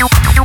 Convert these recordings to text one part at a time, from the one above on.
Thank you.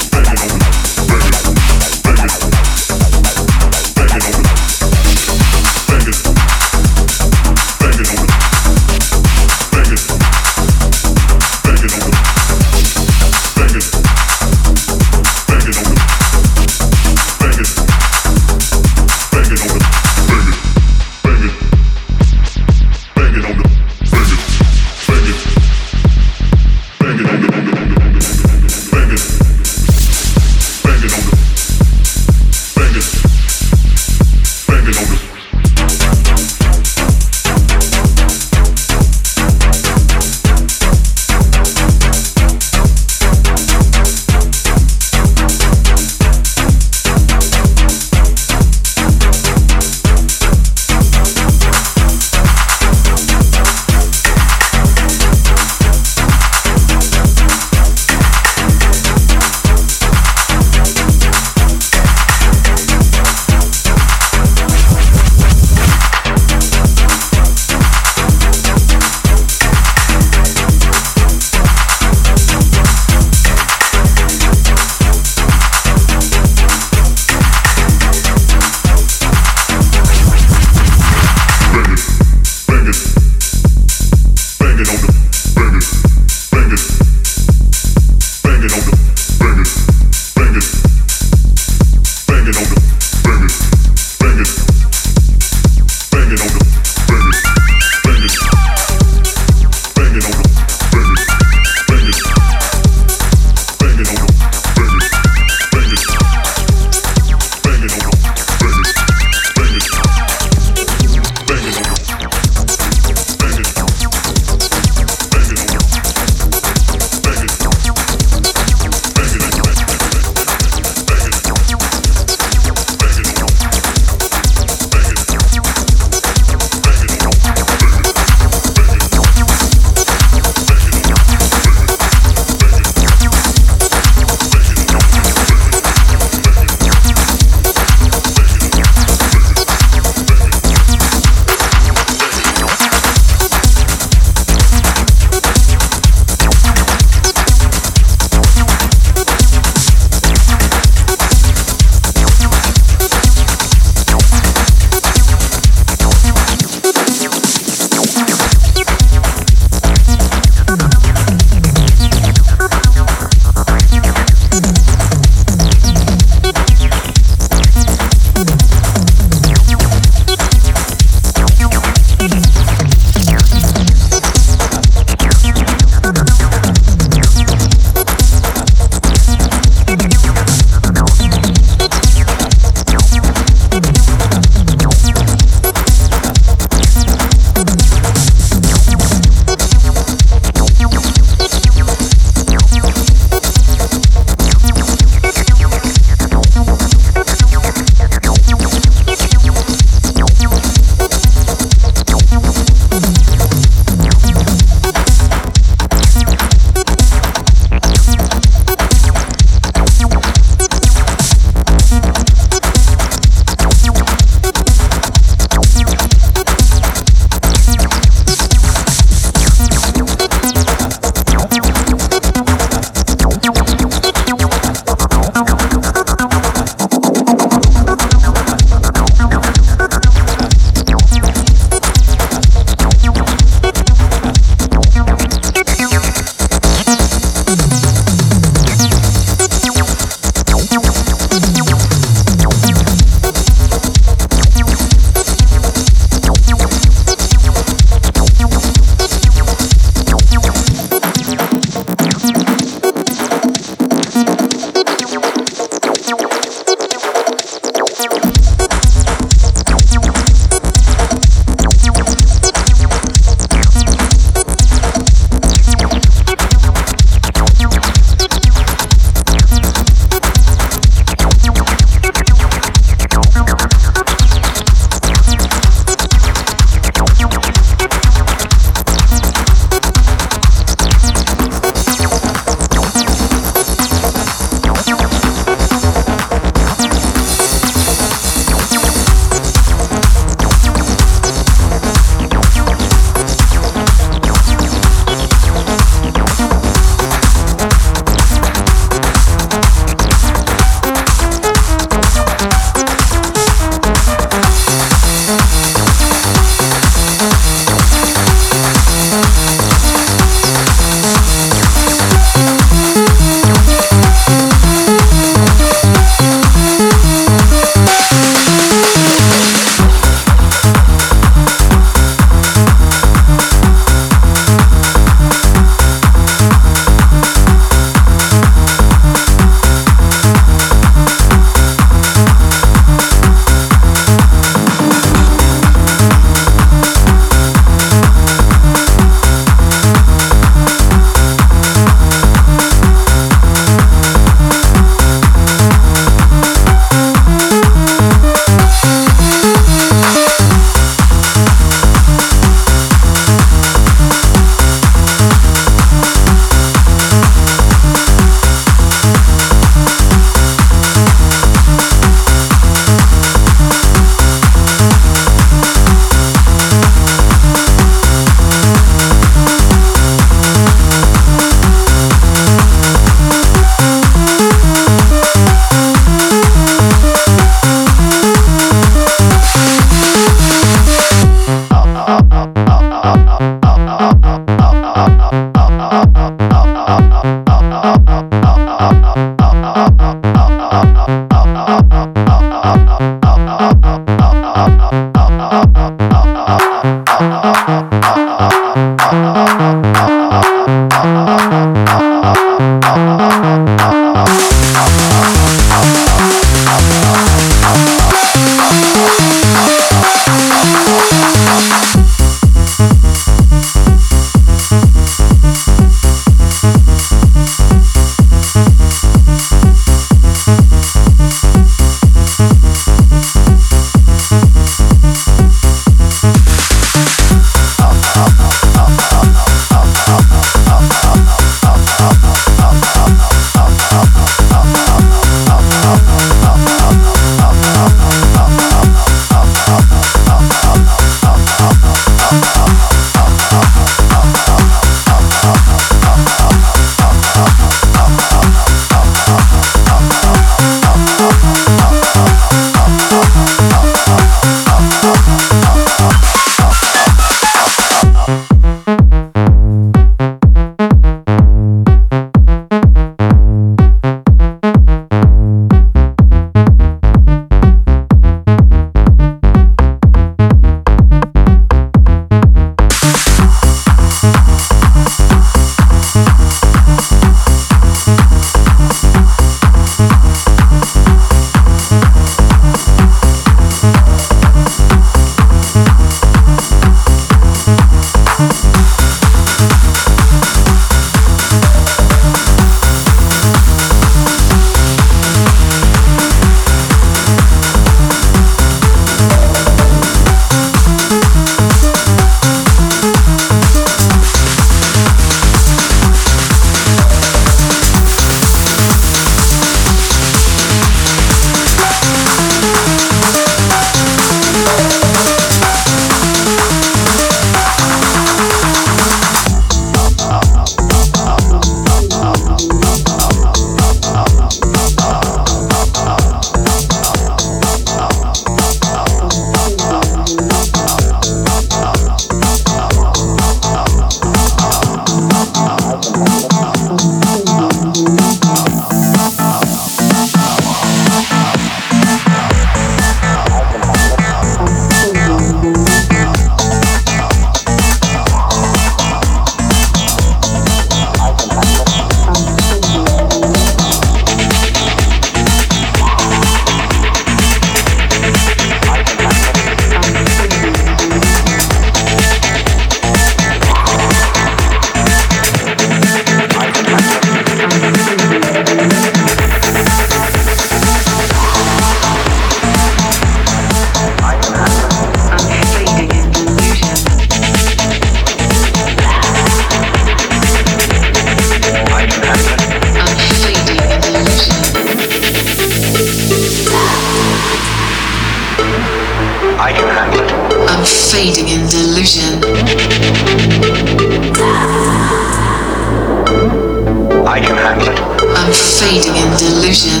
Fading in delusion.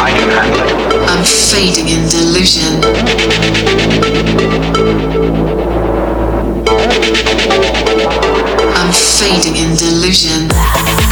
I can handle it. I'm fading in delusion. I'm fading in delusion.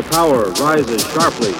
The power rises sharply.